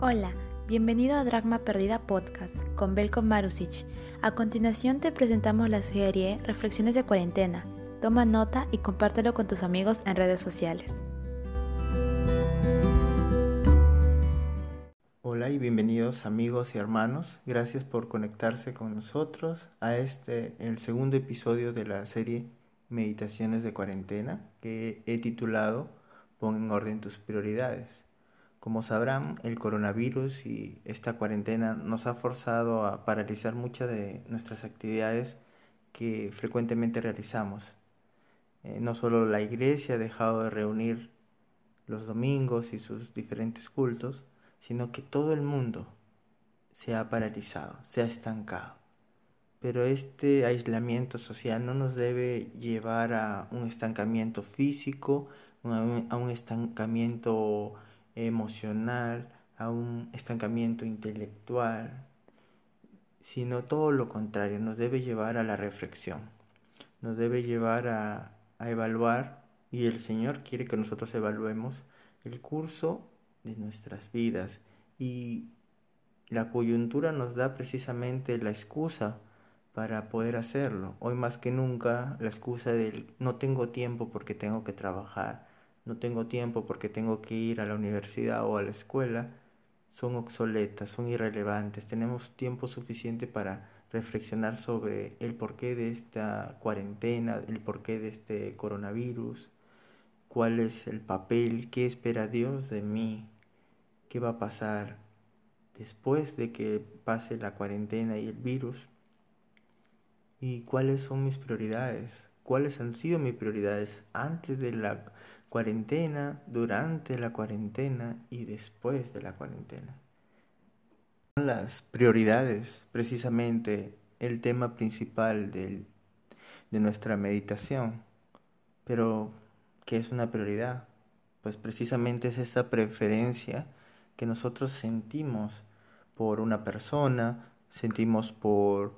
Hola, bienvenido a Dragma Perdida Podcast con Belko Marusic. A continuación te presentamos la serie Reflexiones de Cuarentena. Toma nota y compártelo con tus amigos en redes sociales. Hola y bienvenidos amigos y hermanos. Gracias por conectarse con nosotros a este, el segundo episodio de la serie Meditaciones de Cuarentena que he titulado Pon en orden tus prioridades. Como sabrán, el coronavirus y esta cuarentena nos ha forzado a paralizar muchas de nuestras actividades que frecuentemente realizamos. Eh, no solo la iglesia ha dejado de reunir los domingos y sus diferentes cultos, sino que todo el mundo se ha paralizado, se ha estancado. Pero este aislamiento social no nos debe llevar a un estancamiento físico, a un estancamiento emocional, a un estancamiento intelectual, sino todo lo contrario, nos debe llevar a la reflexión, nos debe llevar a, evaluar, y el Señor quiere que nosotros evaluemos el curso de nuestras vidas y la coyuntura nos da precisamente la excusa para poder hacerlo. Hoy más que nunca la excusa del no tengo tiempo porque tengo que trabajar, no tengo tiempo porque tengo que ir a la universidad o a la escuela, son obsoletas, son irrelevantes. Tenemos tiempo suficiente para reflexionar sobre el porqué de esta cuarentena, el porqué de este coronavirus, cuál es el papel, qué espera Dios de mí, qué va a pasar después de que pase la cuarentena y el virus, y cuáles son mis prioridades, cuáles han sido mis prioridades antes de la cuarentena, durante la cuarentena y después de la cuarentena. Las prioridades, precisamente el tema principal de nuestra meditación. Pero, ¿qué es una prioridad? Pues precisamente es esta preferencia que nosotros sentimos por una persona, sentimos por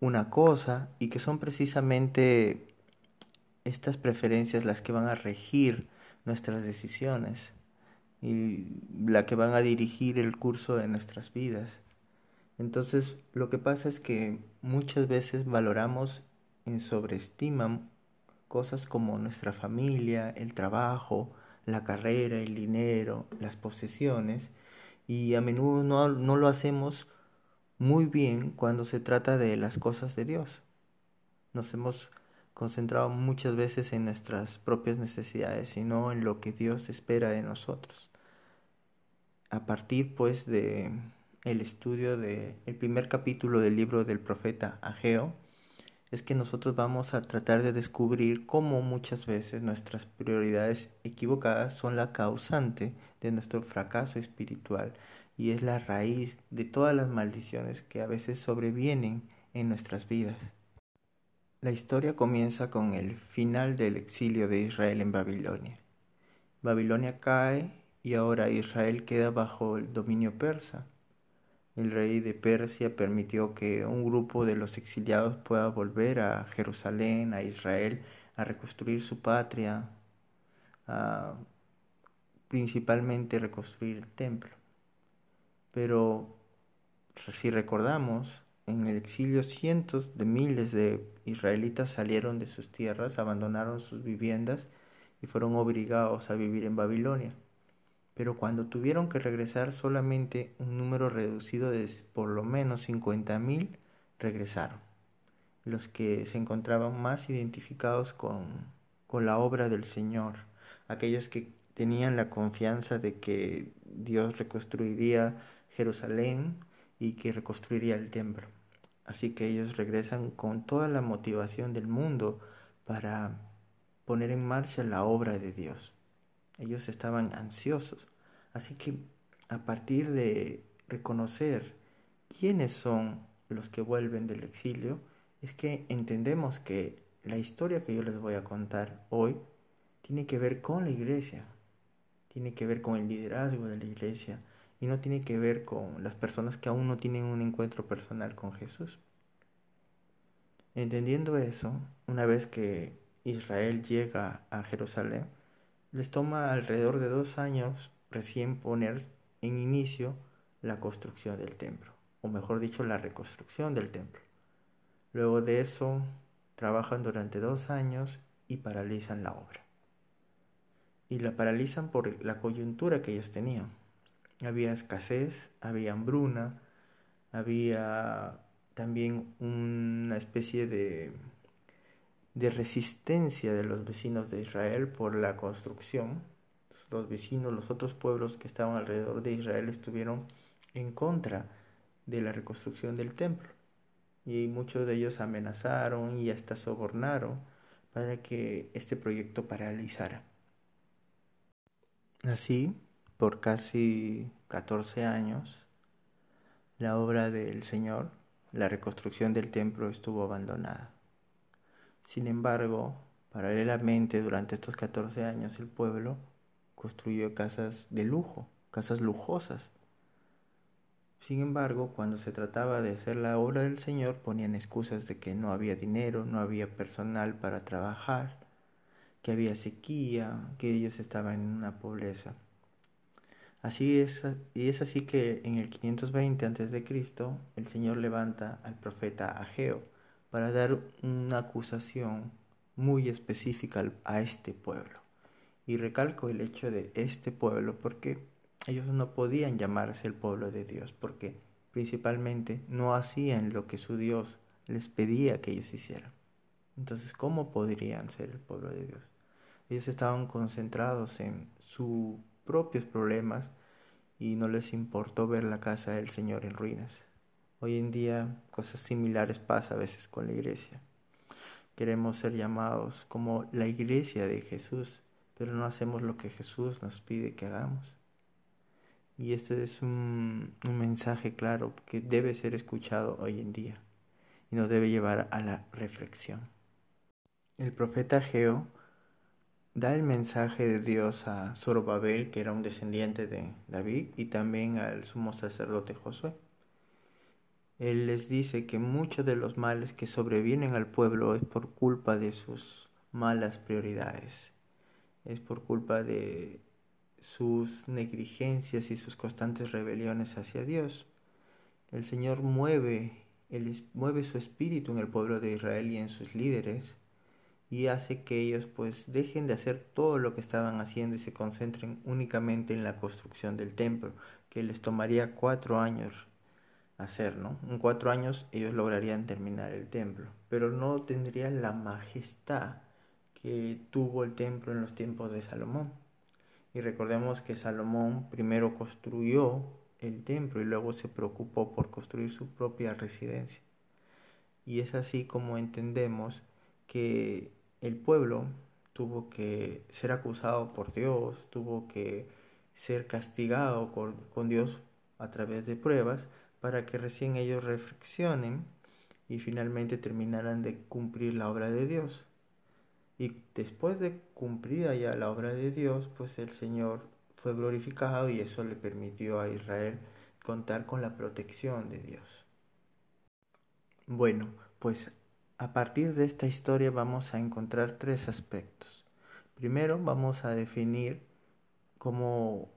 una cosa y que son precisamente estas preferencias las que van a regir nuestras decisiones y la que van a dirigir el curso de nuestras vidas. Entonces, lo que pasa es que muchas veces valoramos en sobreestima cosas como nuestra familia, el trabajo, la carrera, el dinero, las posesiones, y a menudo no, no lo hacemos muy bien cuando se trata de las cosas de Dios. Nos hemos concentrado muchas veces en nuestras propias necesidades y no en lo que Dios espera de nosotros. A partir pues de el estudio del primer capítulo del libro del profeta Ageo, es que nosotros vamos a tratar de descubrir cómo muchas veces nuestras prioridades equivocadas son la causante de nuestro fracaso espiritual y es la raíz de todas las maldiciones que a veces sobrevienen en nuestras vidas. La historia comienza con el final del exilio de Israel en Babilonia. Babilonia cae y ahora Israel queda bajo el dominio persa. El rey de Persia permitió que un grupo de los exiliados pueda volver a Jerusalén, a Israel, a reconstruir su patria, a principalmente reconstruir el templo. Pero si recordamos, en el exilio cientos de miles de israelitas salieron de sus tierras, abandonaron sus viviendas y fueron obligados a vivir en Babilonia. Pero cuando tuvieron que regresar solamente un número reducido de por lo menos 50.000 regresaron. Los que se encontraban más identificados con, con la obra del Señor, aquellos que tenían la confianza de que Dios reconstruiría Jerusalén y que reconstruiría el templo. Así que ellos regresan con toda la motivación del mundo para poner en marcha la obra de Dios. Ellos estaban ansiosos. Así que a partir de reconocer quiénes son los que vuelven del exilio, es que entendemos que la historia que yo les voy a contar hoy tiene que ver con la iglesia, tiene que ver con el liderazgo de la iglesia, y no tiene que ver con las personas que aún no tienen un encuentro personal con Jesús. Entendiendo eso, una vez que Israel llega a Jerusalén, les toma alrededor de dos años recién poner en inicio la construcción del templo, o mejor dicho, la reconstrucción del templo. Luego de eso, trabajan durante dos años y paralizan la obra. Y la paralizan por la coyuntura que ellos tenían. Había escasez, había hambruna, había también una especie de, de resistencia de los vecinos de Israel por la construcción. Los vecinos, los otros pueblos que estaban alrededor de Israel estuvieron en contra de la reconstrucción del templo. Y muchos de ellos amenazaron y hasta sobornaron para que este proyecto paralizara. Así, por casi 14 años, la obra del Señor, la reconstrucción del templo estuvo abandonada. Sin embargo, paralelamente durante estos 14 años el pueblo construyó casas de lujo, casas lujosas, sin embargo, cuando se trataba de hacer la obra del Señor, ponían excusas de que no había dinero, no había personal para trabajar, que había sequía, que ellos estaban en una pobreza. Así es, y es así que en el 520 a.C. el Señor levanta al profeta Ageo para dar una acusación muy específica a este pueblo. Y recalco el hecho de este pueblo porque ellos no podían llamarse el pueblo de Dios porque principalmente no hacían lo que su Dios les pedía que ellos hicieran. Entonces, ¿cómo podrían ser el pueblo de Dios? Ellos estaban concentrados en sus propios problemas y no les importó ver la casa del Señor en ruinas. Hoy en día cosas similares pasan a veces con la iglesia. Queremos ser llamados como la iglesia de Jesús, pero no hacemos lo que Jesús nos pide que hagamos. Y este es un, mensaje claro que debe ser escuchado hoy en día y nos debe llevar a la reflexión. El profeta Geo da el mensaje de Dios a Zorobabel, que era un descendiente de David, y también al sumo sacerdote Josué. Él les dice que muchos de los males que sobrevienen al pueblo es por culpa de sus malas prioridades, es por culpa de sus negligencias y sus constantes rebeliones hacia Dios. El Señor mueve, mueve su espíritu en el pueblo de Israel y en sus líderes y hace que ellos pues dejen de hacer todo lo que estaban haciendo y se concentren únicamente en la construcción del templo, que les tomaría cuatro años hacer, ¿no? En cuatro años ellos lograrían terminar el templo, pero no tendrían la majestad que tuvo el templo en los tiempos de Salomón. Y recordemos que Salomón primero construyó el templo y luego se preocupó por construir su propia residencia. Y es así como entendemos que el pueblo tuvo que ser acusado por Dios, tuvo que ser castigado con, Dios a través de pruebas para que recién ellos reflexionen y finalmente terminaran de cumplir la obra de Dios. Y después de cumplida ya la obra de Dios, pues el Señor fue glorificado y eso le permitió a Israel contar con la protección de Dios. Bueno, pues a partir de esta historia vamos a encontrar tres aspectos. Primero vamos a definir cómo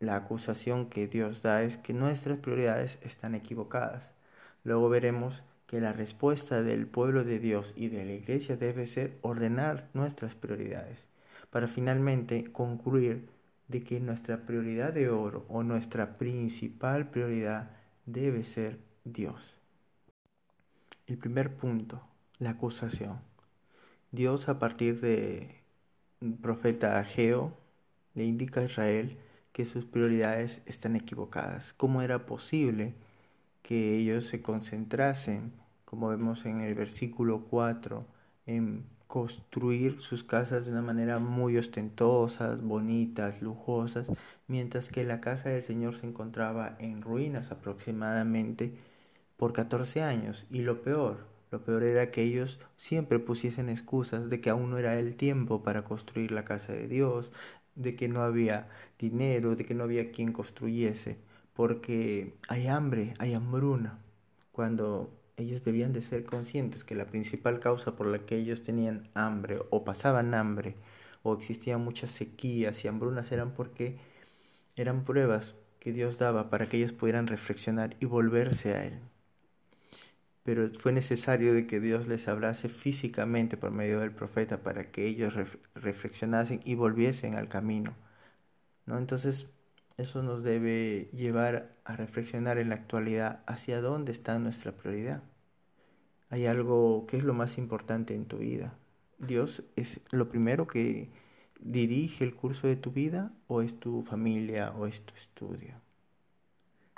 la acusación que Dios da es que nuestras prioridades están equivocadas. Luego veremos que la respuesta del pueblo de Dios y de la iglesia debe ser ordenar nuestras prioridades, para finalmente concluir de que nuestra prioridad de oro o nuestra principal prioridad debe ser Dios. El primer punto, la acusación. Dios a partir de profeta Ageo le indica a Israel que sus prioridades están equivocadas. ¿Cómo era posible que ellos se concentrasen como vemos en el versículo 4, en construir sus casas de una manera muy ostentosas, bonitas, lujosas, mientras que la casa del Señor se encontraba en ruinas aproximadamente por 14 años. Y lo peor, lo peor era que ellos siempre pusiesen excusas de que aún no era el tiempo para construir la casa de Dios, de que no había dinero, de que no había quien construyese, porque hay hambre, hay hambruna. Cuando ellos debían de ser conscientes que la principal causa por la que ellos tenían hambre o pasaban hambre o existían muchas sequías y hambrunas eran porque eran pruebas que Dios daba para que ellos pudieran reflexionar y volverse a Él. Pero fue necesario de que Dios les hablase físicamente por medio del profeta para que ellos reflexionasen y volviesen al camino. ¿no? Entonces, eso nos debe llevar a reflexionar en la actualidad hacia dónde está nuestra prioridad. Hay algo que es lo más importante en tu vida. Dios es lo primero que dirige el curso de tu vida o es tu familia o es tu estudio.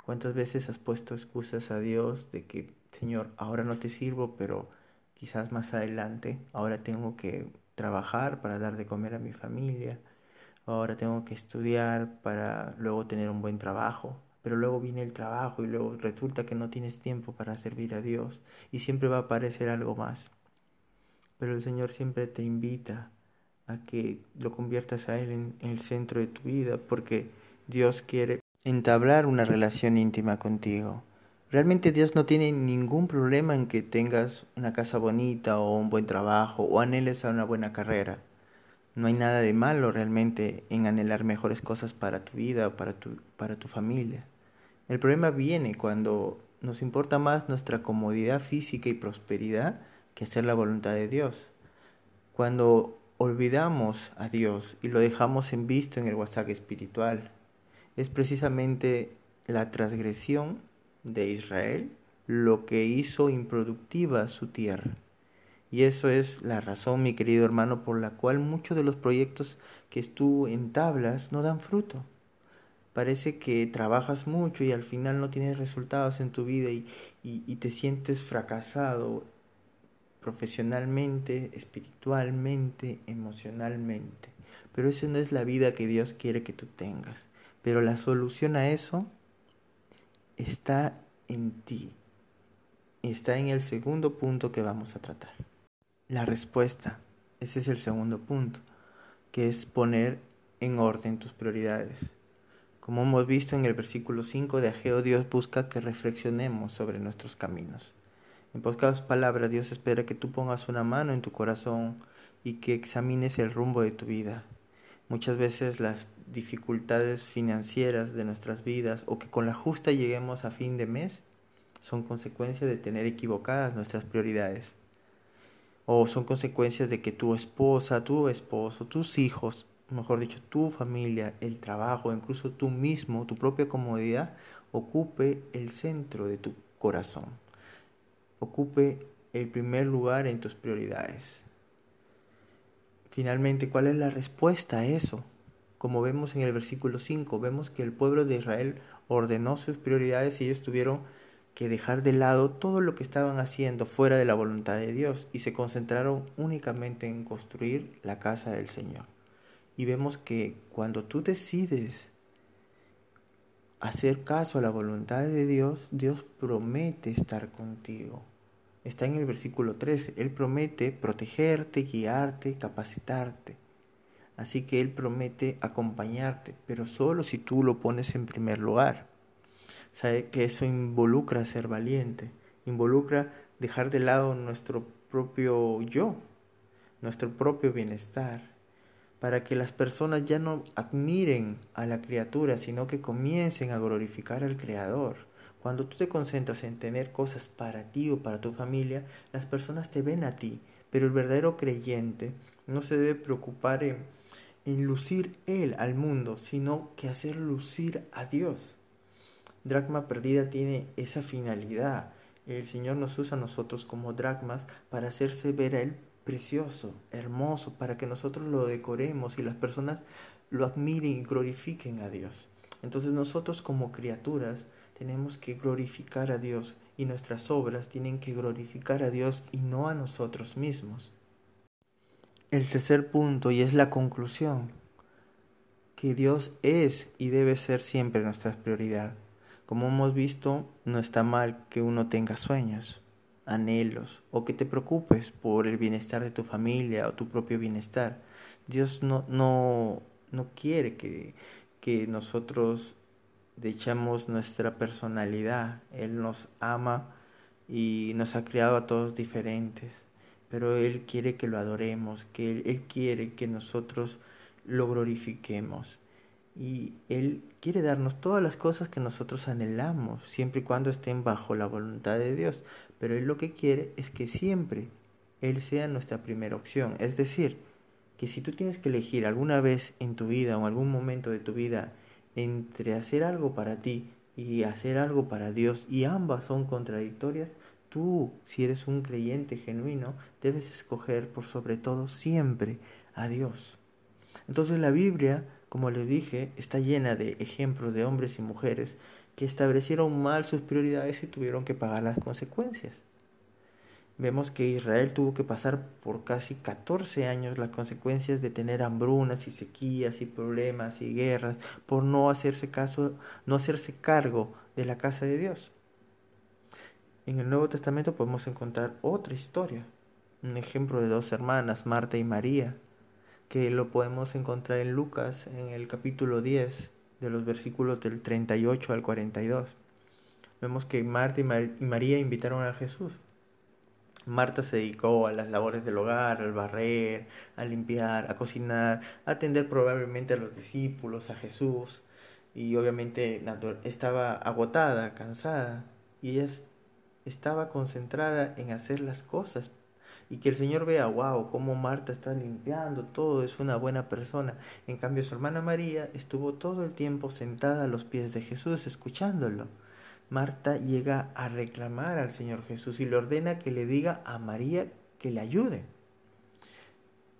¿Cuántas veces has puesto excusas a Dios de que, Señor, ahora no te sirvo, pero quizás más adelante, ahora tengo que trabajar para dar de comer a mi familia, ahora tengo que estudiar para luego tener un buen trabajo, pero luego viene el trabajo y luego resulta que no tienes tiempo para servir a Dios y siempre va a aparecer algo más. Pero el Señor siempre te invita a que lo conviertas a Él en, el centro de tu vida, porque Dios quiere entablar una relación íntima contigo. Realmente Dios no tiene ningún problema en que tengas una casa bonita o un buen trabajo o anheles a una buena carrera. No hay nada de malo realmente en anhelar mejores cosas para tu vida o para tu, para tu familia. El problema viene cuando nos importa más nuestra comodidad física y prosperidad que hacer la voluntad de Dios. Cuando olvidamos a Dios y lo dejamos en visto en el WhatsApp espiritual. Es precisamente la transgresión de Israel lo que hizo improductiva su tierra. Y eso es la razón, mi querido hermano, por la cual muchos de los proyectos que tú entablas no dan fruto. Parece que trabajas mucho y al final no tienes resultados en tu vida y, y te sientes fracasado profesionalmente, espiritualmente, emocionalmente. Pero esa no es la vida que Dios quiere que tú tengas. Pero la solución a eso está en ti. Está en el segundo punto que vamos a tratar. La respuesta. Ese es el segundo punto, que es poner en orden tus prioridades. Como hemos visto en el versículo 5 de Ageo, Dios busca que reflexionemos sobre nuestros caminos. En pocas palabras, Dios espera que tú pongas una mano en tu corazón y que examines el rumbo de tu vida. Muchas veces las dificultades financieras de nuestras vidas o que con la justa lleguemos a fin de mes son consecuencias de tener equivocadas nuestras prioridades. O son consecuencias de que tu esposa, tu esposo, tus hijos, mejor dicho, tu familia, el trabajo, incluso tú mismo, tu propia comodidad, ocupe el centro de tu corazón ocupe el primer lugar en tus prioridades. Finalmente, ¿cuál es la respuesta a eso? Como vemos en el versículo 5, vemos que el pueblo de Israel ordenó sus prioridades y ellos tuvieron que dejar de lado todo lo que estaban haciendo fuera de la voluntad de Dios y se concentraron únicamente en construir la casa del Señor. Y vemos que cuando tú decides hacer caso a la voluntad de Dios, Dios promete estar contigo. Está en el versículo 13. Él promete protegerte, guiarte, capacitarte. Así que Él promete acompañarte, pero solo si tú lo pones en primer lugar. Sabe que eso involucra ser valiente, involucra dejar de lado nuestro propio yo, nuestro propio bienestar, para que las personas ya no admiren a la criatura, sino que comiencen a glorificar al Creador. Cuando tú te concentras en tener cosas para ti o para tu familia, las personas te ven a ti, pero el verdadero creyente no se debe preocupar en, en lucir él al mundo, sino que hacer lucir a Dios. Dracma perdida tiene esa finalidad. El Señor nos usa a nosotros como dracmas para hacerse ver a Él precioso, hermoso, para que nosotros lo decoremos y las personas lo admiren y glorifiquen a Dios. Entonces nosotros como criaturas tenemos que glorificar a Dios y nuestras obras tienen que glorificar a Dios y no a nosotros mismos. El tercer punto y es la conclusión, que Dios es y debe ser siempre nuestra prioridad. Como hemos visto, no está mal que uno tenga sueños, anhelos o que te preocupes por el bienestar de tu familia o tu propio bienestar. Dios no, no, no quiere que, que nosotros echamos nuestra personalidad. Él nos ama y nos ha creado a todos diferentes, pero Él quiere que lo adoremos, que Él, quiere que nosotros lo glorifiquemos. y Él quiere darnos todas las cosas que nosotros anhelamos, siempre y cuando estén bajo la voluntad de Dios. Pero Él lo que quiere es que siempre Él sea nuestra primera opción. Es decir, que si tú tienes que elegir alguna vez en tu vida o en algún momento de tu vida entre hacer algo para ti y hacer algo para Dios y ambas son contradictorias, tú, si eres un creyente genuino, debes escoger por sobre todo siempre a Dios. Entonces la Biblia, como les dije, está llena de ejemplos de hombres y mujeres que establecieron mal sus prioridades y tuvieron que pagar las consecuencias. Vemos que Israel tuvo que pasar por casi 14 años las consecuencias de tener hambrunas y sequías y problemas y guerras por no hacerse caso, no hacerse cargo de la casa de Dios. En el Nuevo Testamento podemos encontrar otra historia, un ejemplo de dos hermanas, Marta y María, que lo podemos encontrar en Lucas en el capítulo 10, de los versículos del 38 al 42. Vemos que Marta y María invitaron a Jesús Marta se dedicó a las labores del hogar, al barrer, a limpiar, a cocinar, a atender probablemente a los discípulos, a Jesús. Y obviamente estaba agotada, cansada. Y ella estaba concentrada en hacer las cosas. Y que el Señor vea, wow, cómo Marta está limpiando todo, es una buena persona. En cambio, su hermana María estuvo todo el tiempo sentada a los pies de Jesús, escuchándolo. Marta llega a reclamar al Señor Jesús y le ordena que le diga a María que le ayude.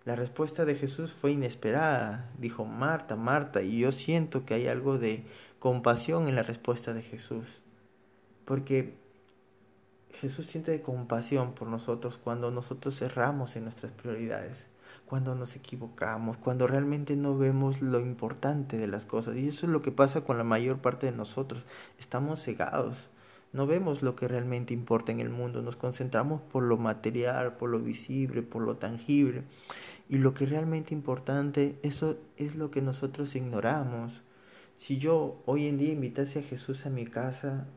La respuesta de Jesús fue inesperada. Dijo, Marta, Marta, y yo siento que hay algo de compasión en la respuesta de Jesús. Porque Jesús siente compasión por nosotros cuando nosotros cerramos en nuestras prioridades cuando nos equivocamos, cuando realmente no vemos lo importante de las cosas. Y eso es lo que pasa con la mayor parte de nosotros. Estamos cegados. No vemos lo que realmente importa en el mundo, nos concentramos por lo material, por lo visible, por lo tangible. Y lo que realmente importante, eso es lo que nosotros ignoramos. Si yo hoy en día invitase a Jesús a mi casa,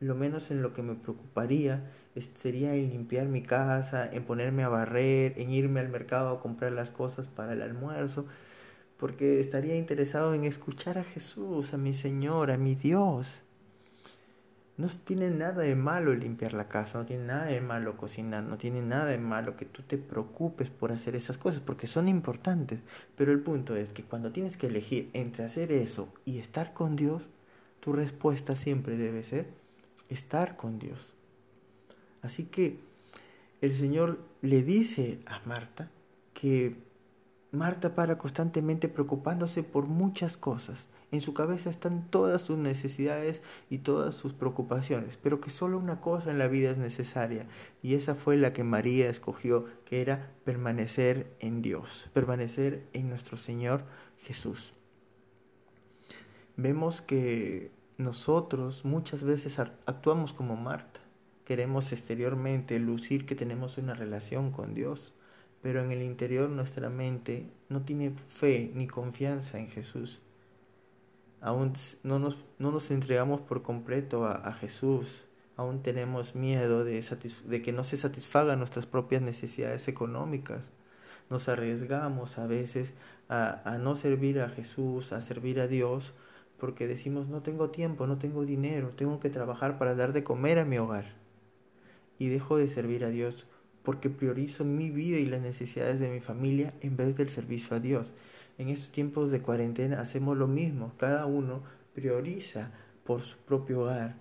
lo menos en lo que me preocuparía sería en limpiar mi casa, en ponerme a barrer, en irme al mercado a comprar las cosas para el almuerzo, porque estaría interesado en escuchar a Jesús, a mi Señor, a mi Dios. No tiene nada de malo limpiar la casa, no tiene nada de malo cocinar, no tiene nada de malo que tú te preocupes por hacer esas cosas, porque son importantes. Pero el punto es que cuando tienes que elegir entre hacer eso y estar con Dios, tu respuesta siempre debe ser estar con Dios. Así que el Señor le dice a Marta que Marta para constantemente preocupándose por muchas cosas. En su cabeza están todas sus necesidades y todas sus preocupaciones, pero que solo una cosa en la vida es necesaria, y esa fue la que María escogió, que era permanecer en Dios, permanecer en nuestro Señor Jesús. Vemos que nosotros muchas veces actuamos como Marta. Queremos exteriormente lucir que tenemos una relación con Dios, pero en el interior nuestra mente no tiene fe ni confianza en Jesús. Aún no nos, no nos entregamos por completo a, Jesús, aún tenemos miedo de, que no se satisfagan nuestras propias necesidades económicas. Nos arriesgamos a veces a, a no servir a Jesús, a servir a Dios, porque decimos no tengo tiempo, no tengo dinero, tengo que trabajar para dar de comer a mi hogar. Y dejo de servir a Dios porque priorizo mi vida y las necesidades de mi familia en vez del servicio a Dios. En estos tiempos de cuarentena hacemos lo mismo, cada uno prioriza por su propio hogar,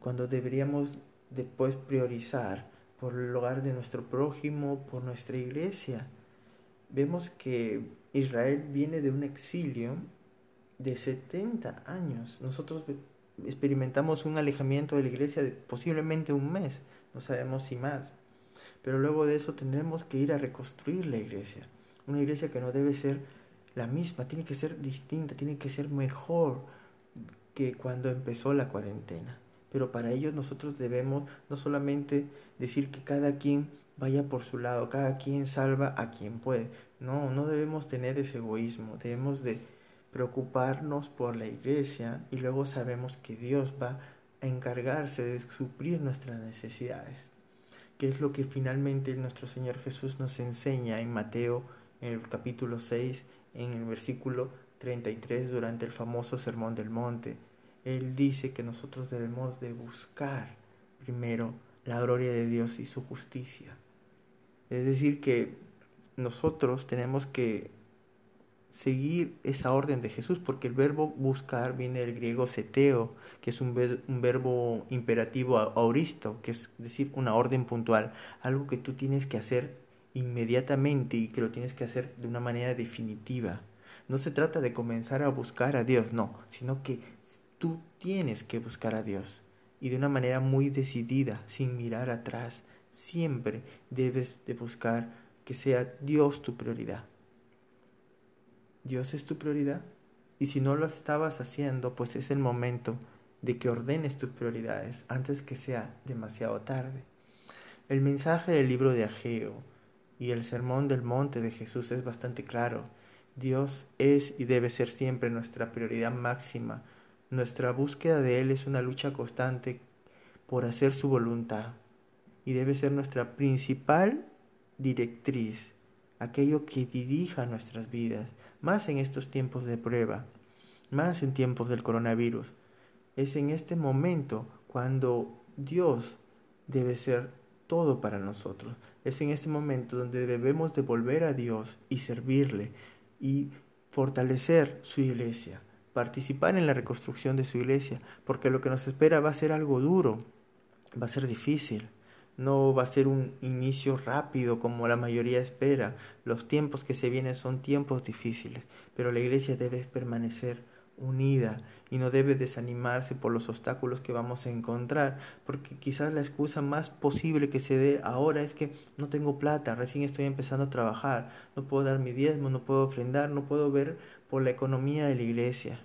cuando deberíamos después priorizar por el hogar de nuestro prójimo, por nuestra iglesia. Vemos que Israel viene de un exilio de 70 años. Nosotros experimentamos un alejamiento de la iglesia de posiblemente un mes, no sabemos si más. Pero luego de eso tendremos que ir a reconstruir la iglesia. Una iglesia que no debe ser la misma, tiene que ser distinta, tiene que ser mejor que cuando empezó la cuarentena. Pero para ello nosotros debemos no solamente decir que cada quien vaya por su lado, cada quien salva a quien puede. No, no debemos tener ese egoísmo, debemos de preocuparnos por la iglesia y luego sabemos que Dios va a encargarse de suplir nuestras necesidades, que es lo que finalmente nuestro Señor Jesús nos enseña en Mateo en el capítulo 6, en el versículo 33 durante el famoso Sermón del Monte. Él dice que nosotros debemos de buscar primero la gloria de Dios y su justicia. Es decir, que nosotros tenemos que seguir esa orden de Jesús, porque el verbo buscar viene del griego seteo, que es un, verbo imperativo auristo, que es decir, una orden puntual, algo que tú tienes que hacer inmediatamente y que lo tienes que hacer de una manera definitiva. No se trata de comenzar a buscar a Dios, no, sino que tú tienes que buscar a Dios y de una manera muy decidida, sin mirar atrás. Siempre debes de buscar que sea Dios tu prioridad. Dios es tu prioridad. Y si no lo estabas haciendo, pues es el momento de que ordenes tus prioridades antes que sea demasiado tarde. El mensaje del libro de Ageo y el sermón del monte de Jesús es bastante claro. Dios es y debe ser siempre nuestra prioridad máxima. Nuestra búsqueda de Él es una lucha constante por hacer su voluntad y debe ser nuestra principal directriz, aquello que dirija nuestras vidas, más en estos tiempos de prueba, más en tiempos del coronavirus. Es en este momento cuando Dios debe ser todo para nosotros. Es en este momento donde debemos devolver a Dios y servirle y fortalecer su iglesia, participar en la reconstrucción de su iglesia, porque lo que nos espera va a ser algo duro, va a ser difícil. No va a ser un inicio rápido como la mayoría espera. Los tiempos que se vienen son tiempos difíciles, pero la iglesia debe permanecer unida y no debe desanimarse por los obstáculos que vamos a encontrar, porque quizás la excusa más posible que se dé ahora es que no tengo plata, recién estoy empezando a trabajar, no puedo dar mi diezmo, no puedo ofrendar, no puedo ver por la economía de la iglesia.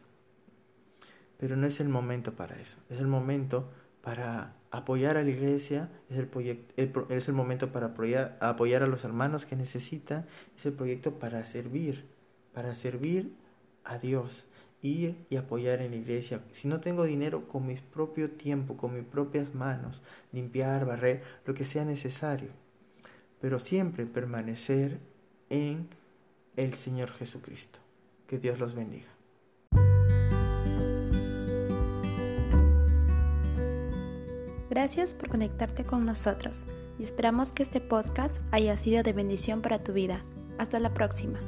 Pero no es el momento para eso, es el momento para apoyar a la iglesia, es el, es el momento para apoyar, apoyar a los hermanos que necesitan, es el proyecto para servir, para servir a Dios ir y apoyar en la iglesia. Si no tengo dinero, con mi propio tiempo, con mis propias manos, limpiar, barrer, lo que sea necesario. Pero siempre permanecer en el Señor Jesucristo. Que Dios los bendiga. Gracias por conectarte con nosotros y esperamos que este podcast haya sido de bendición para tu vida. Hasta la próxima.